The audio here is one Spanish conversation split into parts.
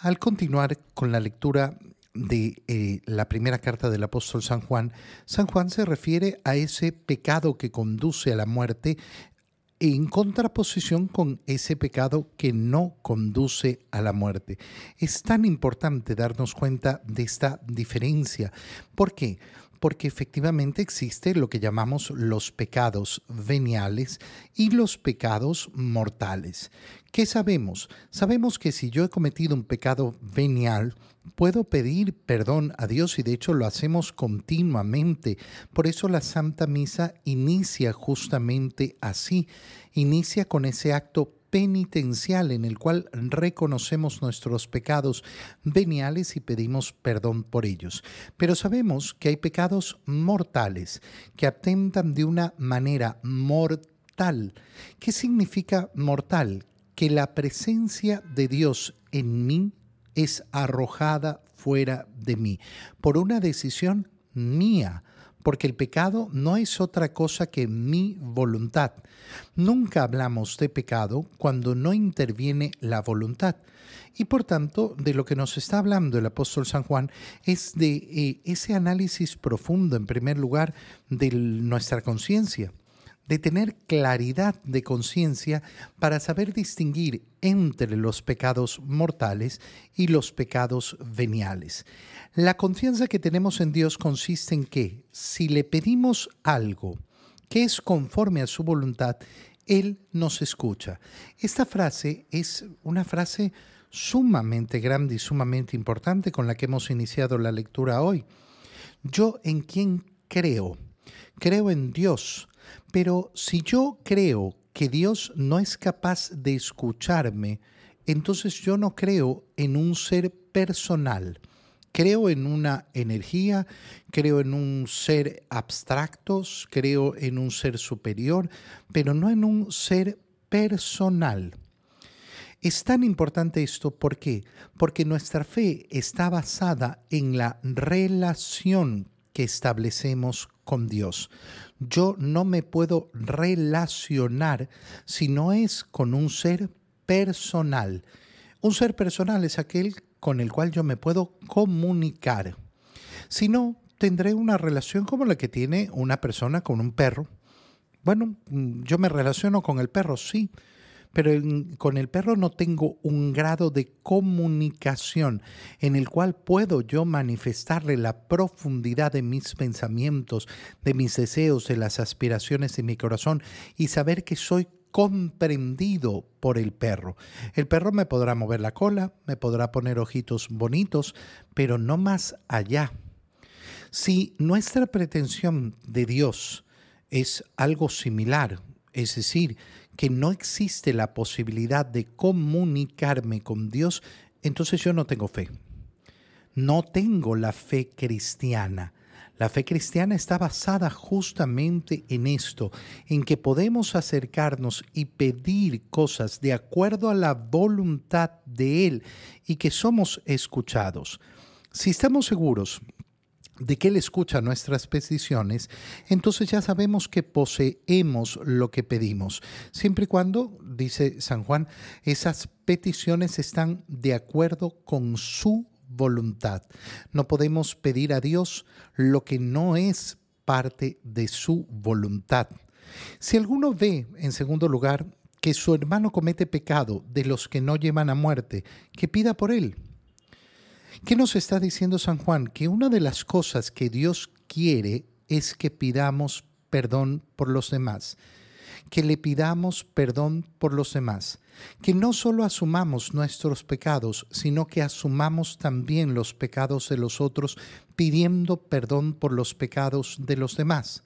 Al continuar con la lectura de eh, la primera carta del apóstol San Juan, San Juan se refiere a ese pecado que conduce a la muerte en contraposición con ese pecado que no conduce a la muerte. Es tan importante darnos cuenta de esta diferencia. ¿Por qué? Porque efectivamente existe lo que llamamos los pecados veniales y los pecados mortales. ¿Qué sabemos? Sabemos que si yo he cometido un pecado venial, puedo pedir perdón a Dios y de hecho lo hacemos continuamente. Por eso la Santa Misa inicia justamente así. Inicia con ese acto penitencial en el cual reconocemos nuestros pecados veniales y pedimos perdón por ellos. Pero sabemos que hay pecados mortales que atentan de una manera mortal. ¿Qué significa mortal? Que la presencia de Dios en mí es arrojada fuera de mí por una decisión mía, porque el pecado no es otra cosa que mi voluntad. Nunca hablamos de pecado cuando no interviene la voluntad. Y por tanto, de lo que nos está hablando el apóstol San Juan es de eh, ese análisis profundo, en primer lugar, de nuestra conciencia de tener claridad de conciencia para saber distinguir entre los pecados mortales y los pecados veniales. La confianza que tenemos en Dios consiste en que si le pedimos algo que es conforme a su voluntad, Él nos escucha. Esta frase es una frase sumamente grande y sumamente importante con la que hemos iniciado la lectura hoy. Yo en quién creo? Creo en Dios pero si yo creo que Dios no es capaz de escucharme, entonces yo no creo en un ser personal. Creo en una energía, creo en un ser abstracto, creo en un ser superior, pero no en un ser personal. Es tan importante esto. Porque nuestra fe está basada en la relación establecemos con Dios. Yo no me puedo relacionar si no es con un ser personal. Un ser personal es aquel con el cual yo me puedo comunicar. Si no, tendré una relación como la que tiene una persona con un perro. Bueno, yo me relaciono con el perro, sí, pero con el perro no tengo un grado de comunicación en el cual puedo yo manifestarle la profundidad de mis pensamientos, de mis deseos, de las aspiraciones de mi corazón y saber que soy comprendido por el perro. El perro me podrá mover la cola, me podrá poner ojitos bonitos, pero no más allá. Si nuestra pretensión de Dios es algo similar, es decir, que no existe la posibilidad de comunicarme con Dios, entonces yo no tengo fe. No tengo la fe cristiana. La fe cristiana está basada justamente en esto, en que podemos acercarnos y pedir cosas de acuerdo a la voluntad de Él y que somos escuchados. Si estamos seguros de que Él escucha nuestras peticiones, entonces ya sabemos que poseemos lo que pedimos, siempre y cuando, dice San Juan, esas peticiones están de acuerdo con su voluntad. No podemos pedir a Dios lo que no es parte de su voluntad. Si alguno ve, en segundo lugar, que su hermano comete pecado de los que no llevan a muerte, que pida por él ¿Qué nos está diciendo San Juan? Que una de las cosas que Dios quiere es que pidamos perdón por los demás, que le pidamos perdón por los demás, que no solo asumamos nuestros pecados, sino que asumamos también los pecados de los otros, pidiendo perdón por los pecados de los demás.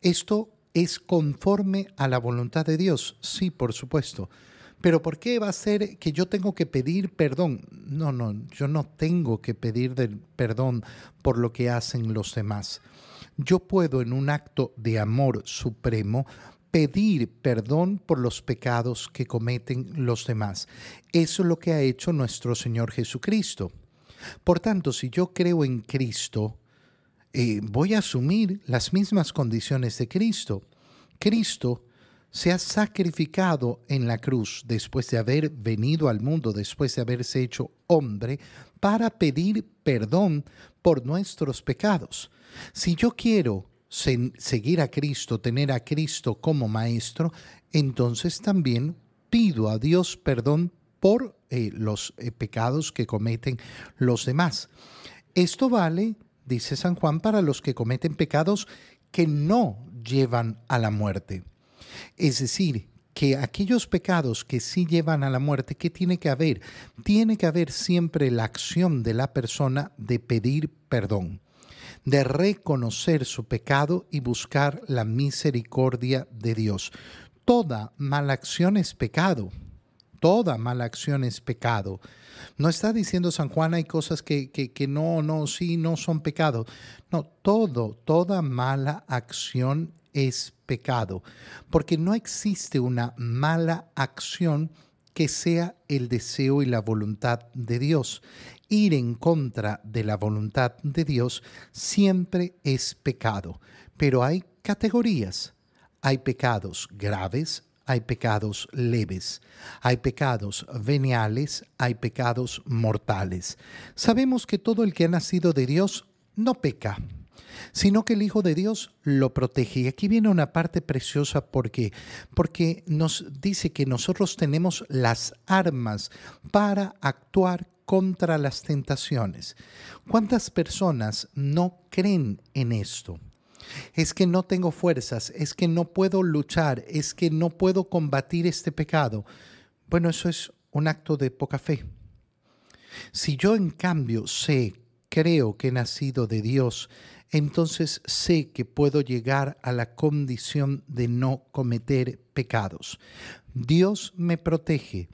Esto es conforme a la voluntad de Dios, sí, por supuesto, pero ¿por qué va a ser que yo tengo que pedir perdón? No, no, yo no tengo que pedir perdón por lo que hacen los demás. Yo puedo en un acto de amor supremo pedir perdón por los pecados que cometen los demás. Eso es lo que ha hecho nuestro Señor Jesucristo. Por tanto, si yo creo en Cristo, eh, voy a asumir las mismas condiciones de Cristo. Cristo se ha sacrificado en la cruz después de haber venido al mundo, después de haberse hecho hombre para pedir perdón por nuestros pecados. Si yo quiero seguir a Cristo, tener a Cristo como maestro, entonces también pido a Dios perdón por eh, los eh, pecados que cometen los demás. Esto vale, dice San Juan, para los que cometen pecados que no llevan a la muerte. Es decir, que aquellos pecados que sí llevan a la muerte, ¿qué tiene que haber? Tiene que haber siempre la acción de la persona de pedir perdón, de reconocer su pecado y buscar la misericordia de Dios. Toda mala acción es pecado. Toda mala acción es pecado. No está diciendo San Juan hay cosas que, que, no, no, sí, no son pecado. No, todo, toda mala acción es pecado, porque no existe una mala acción que sea el deseo y la voluntad de Dios. Ir en contra de la voluntad de Dios siempre es pecado, pero hay categorías. Hay pecados graves, hay pecados leves, hay pecados veniales, hay pecados mortales. Sabemos que todo el que ha nacido de Dios no peca, sino que el Hijo de Dios lo protege. Y aquí viene una parte preciosa porque porque nos dice que nosotros tenemos las armas para actuar contra las tentaciones. ¿Cuántas personas no creen en esto? Es que no tengo fuerzas, es que no puedo luchar, es que no puedo combatir este pecado. Bueno, eso es un acto de poca fe. Si yo en cambio sé, creo que he nacido de Dios, entonces sé que puedo llegar a la condición de no cometer pecados. Dios me protege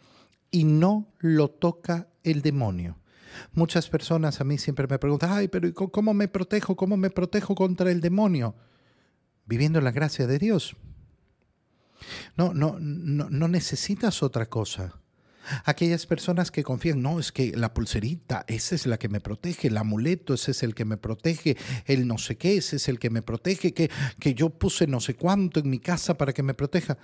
y no lo toca el demonio. Muchas personas a mí siempre me preguntan, ay, pero ¿cómo me protejo? ¿Cómo me protejo contra el demonio? Viviendo la gracia de Dios. No, no, no, no necesitas otra cosa. Aquellas personas que confían, no, es que la pulserita, esa es la que me protege, el amuleto, ese es el que me protege, el no sé qué, ese es el que me protege, que, que yo puse no sé cuánto en mi casa para que me proteja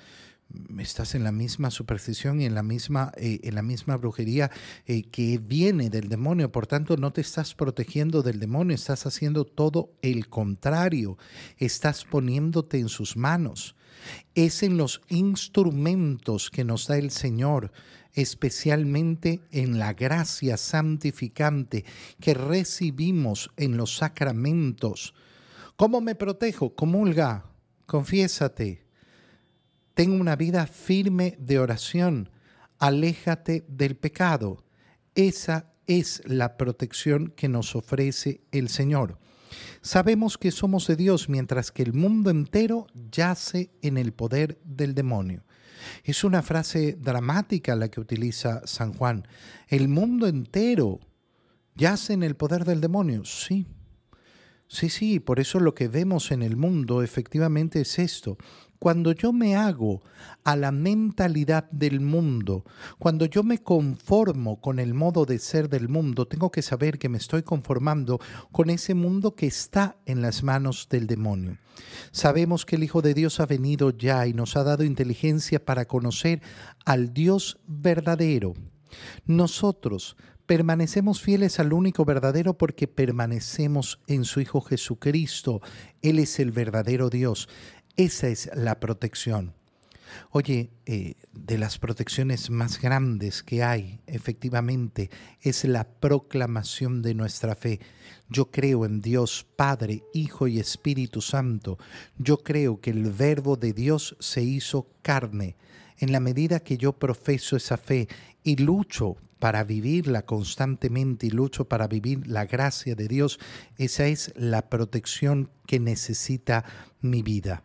estás en la misma superstición y en la misma, eh, en la misma brujería eh, que viene del demonio. Por tanto, no te estás protegiendo del demonio, estás haciendo todo el contrario. Estás poniéndote en sus manos. Es en los instrumentos que nos da el Señor, especialmente en la gracia santificante que recibimos en los sacramentos. ¿Cómo me protejo? Comulga, confiésate Ten una vida firme de oración. Aléjate del pecado. Esa es la protección que nos ofrece el Señor. Sabemos que somos de Dios mientras que el mundo entero yace en el poder del demonio. Es una frase dramática la que utiliza San Juan. El mundo entero yace en el poder del demonio. Sí, sí, sí, por eso lo que vemos en el mundo efectivamente es esto, cuando yo me hago a la mentalidad del mundo, cuando yo me conformo con el modo de ser del mundo, tengo que saber que me estoy conformando con ese mundo que está en las manos del demonio. Sabemos que el Hijo de Dios ha venido ya y nos ha dado inteligencia para conocer al Dios verdadero. Nosotros permanecemos fieles al único verdadero porque permanecemos en su Hijo Jesucristo. Él es el verdadero Dios. Esa es la protección. Oye, eh, de las protecciones más grandes que hay, efectivamente, es la proclamación de nuestra fe. Yo creo en Dios Padre, Hijo y Espíritu Santo. Yo creo que el Verbo de Dios se hizo carne. En la medida que yo profeso esa fe y lucho para vivirla constantemente y lucho para vivir la gracia de Dios, esa es la protección que necesita mi vida.